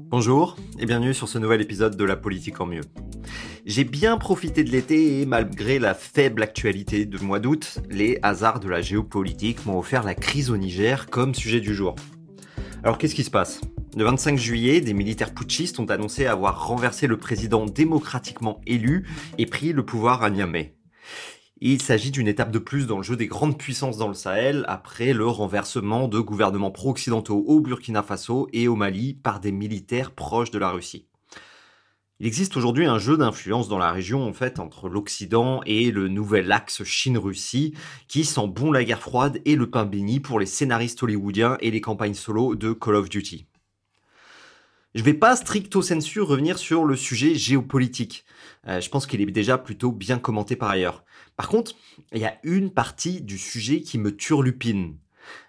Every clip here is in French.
Bonjour et bienvenue sur ce nouvel épisode de La politique en mieux. J'ai bien profité de l'été et malgré la faible actualité du mois d'août, les hasards de la géopolitique m'ont offert la crise au Niger comme sujet du jour. Alors qu'est-ce qui se passe? Le 25 juillet, des militaires putschistes ont annoncé avoir renversé le président démocratiquement élu et pris le pouvoir à Niamey. Il s'agit d'une étape de plus dans le jeu des grandes puissances dans le Sahel après le renversement de gouvernements pro-occidentaux au Burkina Faso et au Mali par des militaires proches de la Russie. Il existe aujourd'hui un jeu d'influence dans la région en fait entre l'Occident et le nouvel axe Chine-Russie qui sent bon la guerre froide et le pain béni pour les scénaristes hollywoodiens et les campagnes solo de Call of Duty. Je vais pas stricto sensu revenir sur le sujet géopolitique. Euh, je pense qu'il est déjà plutôt bien commenté par ailleurs. Par contre, il y a une partie du sujet qui me turlupine.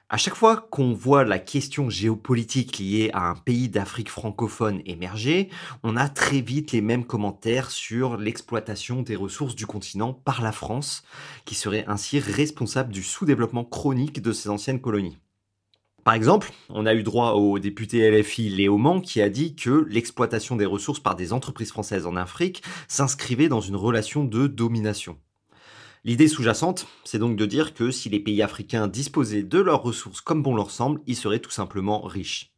À chaque fois qu'on voit la question géopolitique liée à un pays d'Afrique francophone émergé, on a très vite les mêmes commentaires sur l'exploitation des ressources du continent par la France, qui serait ainsi responsable du sous-développement chronique de ces anciennes colonies. Par exemple, on a eu droit au député LFI Léo Man qui a dit que l'exploitation des ressources par des entreprises françaises en Afrique s'inscrivait dans une relation de domination. L'idée sous-jacente, c'est donc de dire que si les pays africains disposaient de leurs ressources comme bon leur semble, ils seraient tout simplement riches.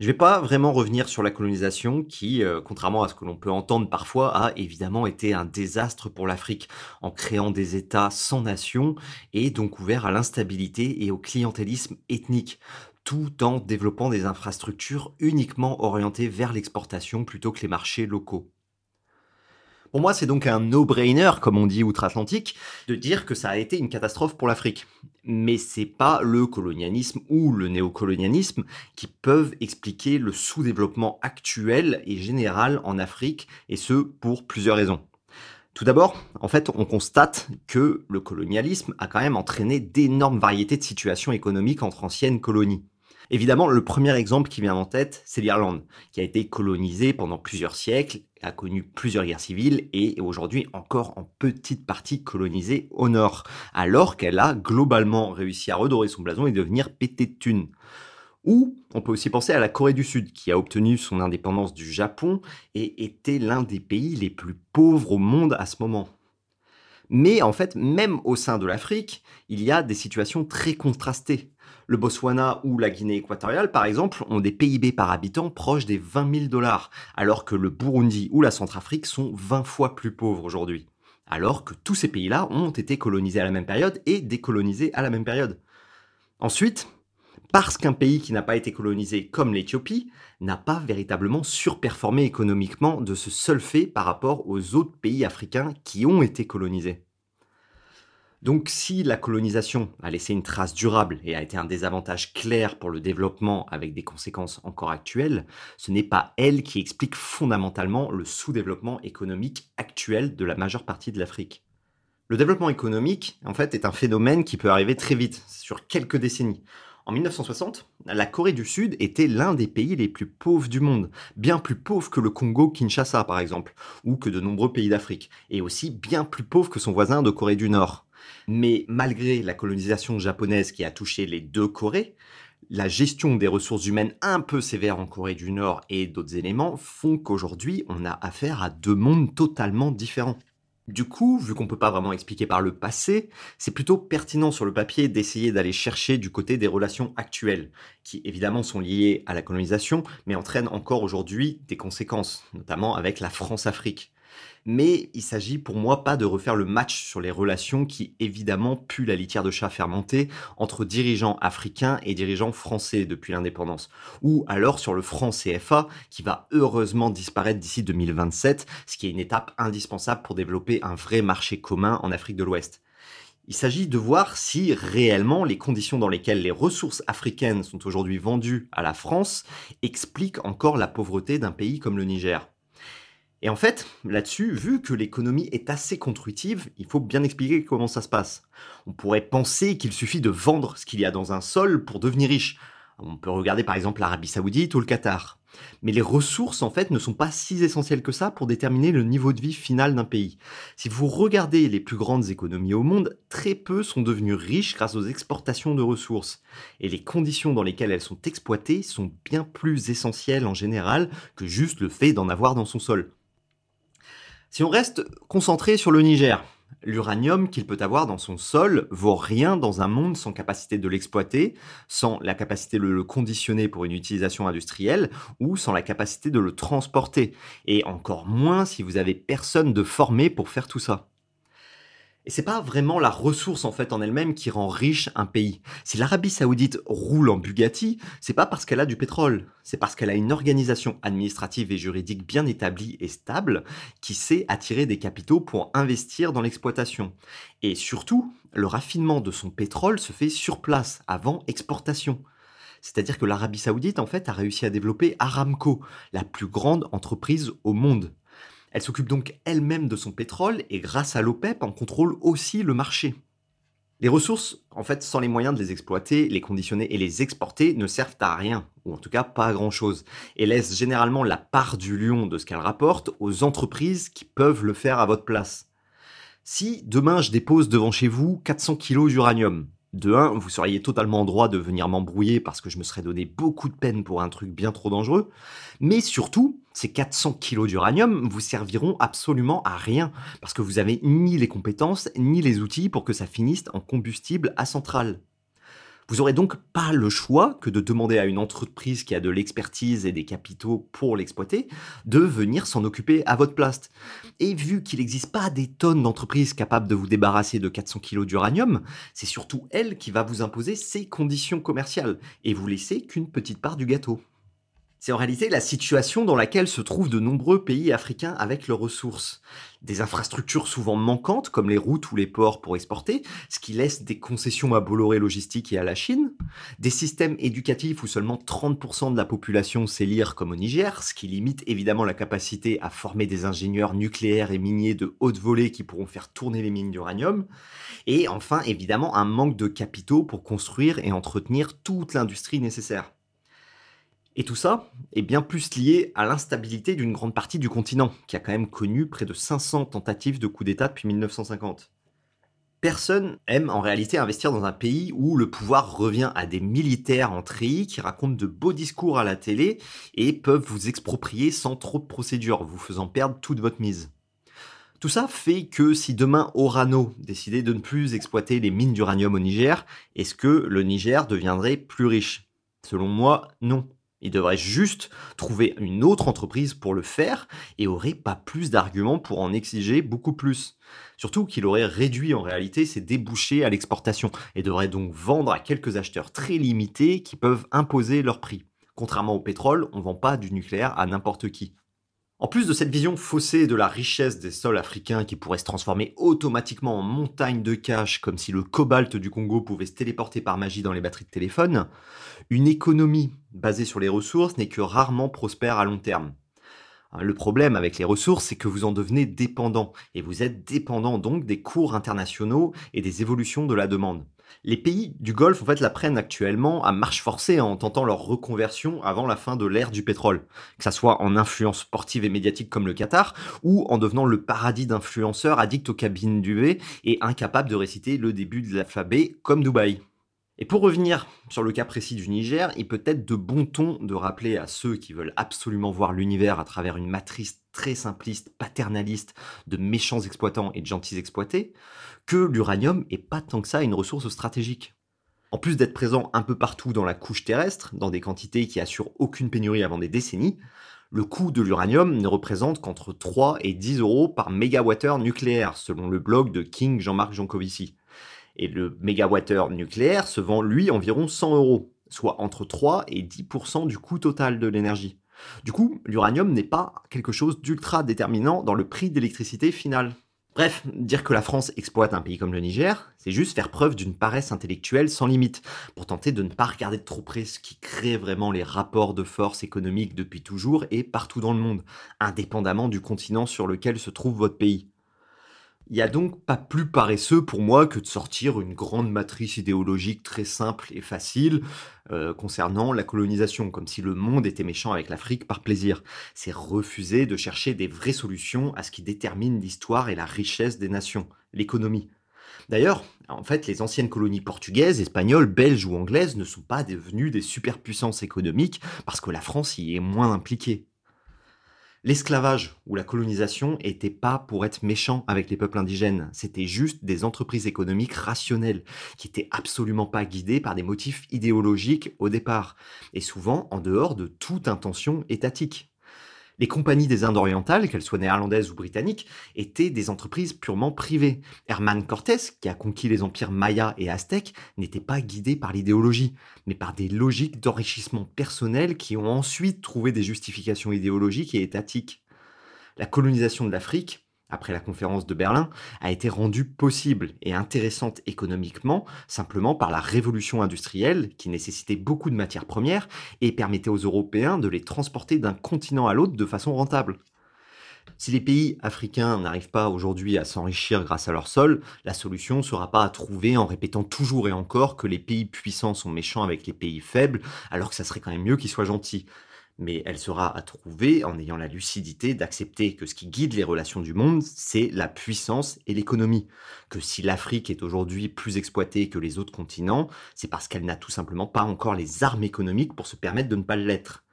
Je ne vais pas vraiment revenir sur la colonisation qui, euh, contrairement à ce que l'on peut entendre parfois, a évidemment été un désastre pour l'Afrique en créant des États sans nation et donc ouverts à l'instabilité et au clientélisme ethnique tout en développant des infrastructures uniquement orientées vers l'exportation plutôt que les marchés locaux. Pour moi, c'est donc un no-brainer, comme on dit outre-Atlantique, de dire que ça a été une catastrophe pour l'Afrique. Mais c'est pas le colonialisme ou le néocolonialisme qui peuvent expliquer le sous-développement actuel et général en Afrique, et ce pour plusieurs raisons. Tout d'abord, en fait, on constate que le colonialisme a quand même entraîné d'énormes variétés de situations économiques entre anciennes colonies. Évidemment, le premier exemple qui vient en tête, c'est l'Irlande, qui a été colonisée pendant plusieurs siècles, a connu plusieurs guerres civiles et est aujourd'hui encore en petite partie colonisée au nord, alors qu'elle a globalement réussi à redorer son blason et devenir pété de thunes. Ou on peut aussi penser à la Corée du Sud, qui a obtenu son indépendance du Japon et était l'un des pays les plus pauvres au monde à ce moment. Mais en fait, même au sein de l'Afrique, il y a des situations très contrastées. Le Botswana ou la Guinée équatoriale, par exemple, ont des PIB par habitant proches des 20 000 dollars, alors que le Burundi ou la Centrafrique sont 20 fois plus pauvres aujourd'hui. Alors que tous ces pays-là ont été colonisés à la même période et décolonisés à la même période. Ensuite, parce qu'un pays qui n'a pas été colonisé comme l'Éthiopie n'a pas véritablement surperformé économiquement de ce seul fait par rapport aux autres pays africains qui ont été colonisés. Donc si la colonisation a laissé une trace durable et a été un désavantage clair pour le développement avec des conséquences encore actuelles, ce n'est pas elle qui explique fondamentalement le sous-développement économique actuel de la majeure partie de l'Afrique. Le développement économique, en fait, est un phénomène qui peut arriver très vite, sur quelques décennies. En 1960, la Corée du Sud était l'un des pays les plus pauvres du monde, bien plus pauvre que le Congo-Kinshasa par exemple, ou que de nombreux pays d'Afrique, et aussi bien plus pauvre que son voisin de Corée du Nord. Mais malgré la colonisation japonaise qui a touché les deux Corées, la gestion des ressources humaines un peu sévère en Corée du Nord et d'autres éléments font qu'aujourd'hui on a affaire à deux mondes totalement différents. Du coup, vu qu'on peut pas vraiment expliquer par le passé, c'est plutôt pertinent sur le papier d'essayer d'aller chercher du côté des relations actuelles, qui évidemment sont liées à la colonisation, mais entraînent encore aujourd'hui des conséquences, notamment avec la France-Afrique mais il s'agit pour moi pas de refaire le match sur les relations qui évidemment puent la litière de chat fermentée entre dirigeants africains et dirigeants français depuis l'indépendance, ou alors sur le franc CFA qui va heureusement disparaître d'ici 2027, ce qui est une étape indispensable pour développer un vrai marché commun en Afrique de l'Ouest. Il s'agit de voir si réellement les conditions dans lesquelles les ressources africaines sont aujourd'hui vendues à la France expliquent encore la pauvreté d'un pays comme le Niger. Et en fait, là-dessus, vu que l'économie est assez constructive, il faut bien expliquer comment ça se passe. On pourrait penser qu'il suffit de vendre ce qu'il y a dans un sol pour devenir riche. On peut regarder par exemple l'Arabie Saoudite ou le Qatar. Mais les ressources, en fait, ne sont pas si essentielles que ça pour déterminer le niveau de vie final d'un pays. Si vous regardez les plus grandes économies au monde, très peu sont devenues riches grâce aux exportations de ressources. Et les conditions dans lesquelles elles sont exploitées sont bien plus essentielles en général que juste le fait d'en avoir dans son sol. Si on reste concentré sur le Niger, l'uranium qu'il peut avoir dans son sol vaut rien dans un monde sans capacité de l'exploiter, sans la capacité de le conditionner pour une utilisation industrielle ou sans la capacité de le transporter. Et encore moins si vous avez personne de formé pour faire tout ça. Et c'est pas vraiment la ressource en fait en elle-même qui rend riche un pays. Si l'Arabie Saoudite roule en Bugatti, c'est pas parce qu'elle a du pétrole, c'est parce qu'elle a une organisation administrative et juridique bien établie et stable qui sait attirer des capitaux pour investir dans l'exploitation. Et surtout, le raffinement de son pétrole se fait sur place avant exportation. C'est-à-dire que l'Arabie Saoudite en fait a réussi à développer Aramco, la plus grande entreprise au monde. Elle s'occupe donc elle-même de son pétrole et grâce à l'OPEP en contrôle aussi le marché. Les ressources, en fait, sans les moyens de les exploiter, les conditionner et les exporter, ne servent à rien, ou en tout cas pas à grand-chose, et laissent généralement la part du lion de ce qu'elles rapportent aux entreprises qui peuvent le faire à votre place. Si demain je dépose devant chez vous 400 kg d'uranium, de 1, vous seriez totalement en droit de venir m'embrouiller parce que je me serais donné beaucoup de peine pour un truc bien trop dangereux. Mais surtout, ces 400 kilos d'uranium vous serviront absolument à rien parce que vous avez ni les compétences ni les outils pour que ça finisse en combustible à centrale. Vous aurez donc pas le choix que de demander à une entreprise qui a de l'expertise et des capitaux pour l'exploiter de venir s'en occuper à votre place. Et vu qu'il n'existe pas des tonnes d'entreprises capables de vous débarrasser de 400 kg d'uranium, c'est surtout elle qui va vous imposer ses conditions commerciales et vous laisser qu'une petite part du gâteau. C'est en réalité la situation dans laquelle se trouvent de nombreux pays africains avec leurs ressources. Des infrastructures souvent manquantes, comme les routes ou les ports pour exporter, ce qui laisse des concessions à Bolloré Logistique et à la Chine. Des systèmes éducatifs où seulement 30% de la population sait lire comme au Niger, ce qui limite évidemment la capacité à former des ingénieurs nucléaires et miniers de haute volée qui pourront faire tourner les mines d'uranium. Et enfin, évidemment, un manque de capitaux pour construire et entretenir toute l'industrie nécessaire. Et tout ça est bien plus lié à l'instabilité d'une grande partie du continent, qui a quand même connu près de 500 tentatives de coup d'État depuis 1950. Personne aime en réalité investir dans un pays où le pouvoir revient à des militaires en treillis qui racontent de beaux discours à la télé et peuvent vous exproprier sans trop de procédures, vous faisant perdre toute votre mise. Tout ça fait que si demain Orano décidait de ne plus exploiter les mines d'uranium au Niger, est-ce que le Niger deviendrait plus riche? Selon moi, non. Il devrait juste trouver une autre entreprise pour le faire et aurait pas plus d'arguments pour en exiger beaucoup plus. Surtout qu'il aurait réduit en réalité ses débouchés à l'exportation et devrait donc vendre à quelques acheteurs très limités qui peuvent imposer leur prix. Contrairement au pétrole, on vend pas du nucléaire à n'importe qui. En plus de cette vision faussée de la richesse des sols africains qui pourrait se transformer automatiquement en montagne de cash comme si le cobalt du Congo pouvait se téléporter par magie dans les batteries de téléphone, une économie basée sur les ressources n'est que rarement prospère à long terme. Le problème avec les ressources, c'est que vous en devenez dépendant, et vous êtes dépendant donc des cours internationaux et des évolutions de la demande. Les pays du Golfe, en fait, la prennent actuellement à marche forcée en tentant leur reconversion avant la fin de l'ère du pétrole. Que ça soit en influence sportive et médiatique comme le Qatar, ou en devenant le paradis d'influenceurs addicts aux cabines d'UV et incapables de réciter le début de l'alphabet comme Dubaï. Et pour revenir sur le cas précis du Niger, il peut être de bon ton de rappeler à ceux qui veulent absolument voir l'univers à travers une matrice très simpliste, paternaliste, de méchants exploitants et de gentils exploités, que l'uranium est pas tant que ça une ressource stratégique. En plus d'être présent un peu partout dans la couche terrestre, dans des quantités qui assurent aucune pénurie avant des décennies, le coût de l'uranium ne représente qu'entre 3 et 10 euros par mégawattheure nucléaire, selon le blog de King Jean-Marc Jancovici. Et le mégawattheure nucléaire se vend, lui, environ 100 euros, soit entre 3 et 10% du coût total de l'énergie. Du coup, l'uranium n'est pas quelque chose d'ultra déterminant dans le prix d'électricité final. Bref, dire que la France exploite un pays comme le Niger, c'est juste faire preuve d'une paresse intellectuelle sans limite, pour tenter de ne pas regarder de trop près ce qui crée vraiment les rapports de force économiques depuis toujours et partout dans le monde, indépendamment du continent sur lequel se trouve votre pays. Il n'y a donc pas plus paresseux pour moi que de sortir une grande matrice idéologique très simple et facile euh, concernant la colonisation, comme si le monde était méchant avec l'Afrique par plaisir. C'est refuser de chercher des vraies solutions à ce qui détermine l'histoire et la richesse des nations, l'économie. D'ailleurs, en fait, les anciennes colonies portugaises, espagnoles, belges ou anglaises ne sont pas devenues des superpuissances économiques parce que la France y est moins impliquée. L'esclavage ou la colonisation n'était pas pour être méchant avec les peuples indigènes, c'était juste des entreprises économiques rationnelles, qui étaient absolument pas guidées par des motifs idéologiques au départ, et souvent en dehors de toute intention étatique. Les compagnies des Indes orientales, qu'elles soient néerlandaises ou britanniques, étaient des entreprises purement privées. Herman Cortés, qui a conquis les empires mayas et aztèques, n'était pas guidé par l'idéologie, mais par des logiques d'enrichissement personnel qui ont ensuite trouvé des justifications idéologiques et étatiques. La colonisation de l'Afrique, après la conférence de Berlin, a été rendue possible et intéressante économiquement simplement par la révolution industrielle qui nécessitait beaucoup de matières premières et permettait aux Européens de les transporter d'un continent à l'autre de façon rentable. Si les pays africains n'arrivent pas aujourd'hui à s'enrichir grâce à leur sol, la solution ne sera pas à trouver en répétant toujours et encore que les pays puissants sont méchants avec les pays faibles, alors que ça serait quand même mieux qu'ils soient gentils mais elle sera à trouver en ayant la lucidité d'accepter que ce qui guide les relations du monde, c'est la puissance et l'économie. Que si l'Afrique est aujourd'hui plus exploitée que les autres continents, c'est parce qu'elle n'a tout simplement pas encore les armes économiques pour se permettre de ne pas l'être.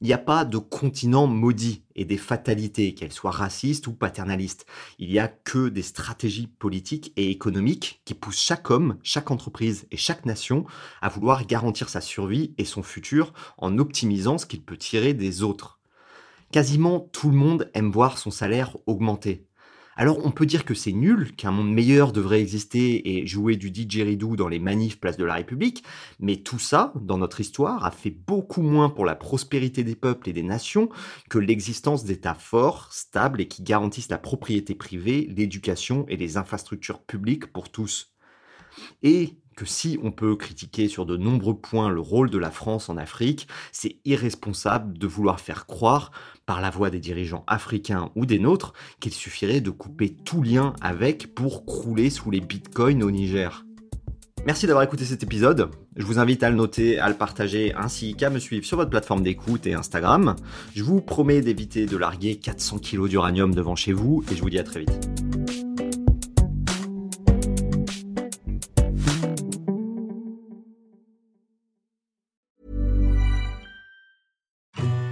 Il n'y a pas de continent maudit et des fatalités, qu'elles soient racistes ou paternalistes. Il n'y a que des stratégies politiques et économiques qui poussent chaque homme, chaque entreprise et chaque nation à vouloir garantir sa survie et son futur en optimisant ce qu'il peut tirer des autres. Quasiment tout le monde aime voir son salaire augmenter. Alors on peut dire que c'est nul, qu'un monde meilleur devrait exister et jouer du didgeridoo dans les manifs place de la République, mais tout ça, dans notre histoire, a fait beaucoup moins pour la prospérité des peuples et des nations que l'existence d'États forts, stables et qui garantissent la propriété privée, l'éducation et les infrastructures publiques pour tous. Et que si on peut critiquer sur de nombreux points le rôle de la France en Afrique, c'est irresponsable de vouloir faire croire, par la voix des dirigeants africains ou des nôtres, qu'il suffirait de couper tout lien avec pour crouler sous les bitcoins au Niger. Merci d'avoir écouté cet épisode. Je vous invite à le noter, à le partager, ainsi qu'à me suivre sur votre plateforme d'écoute et Instagram. Je vous promets d'éviter de larguer 400 kg d'uranium devant chez vous et je vous dis à très vite.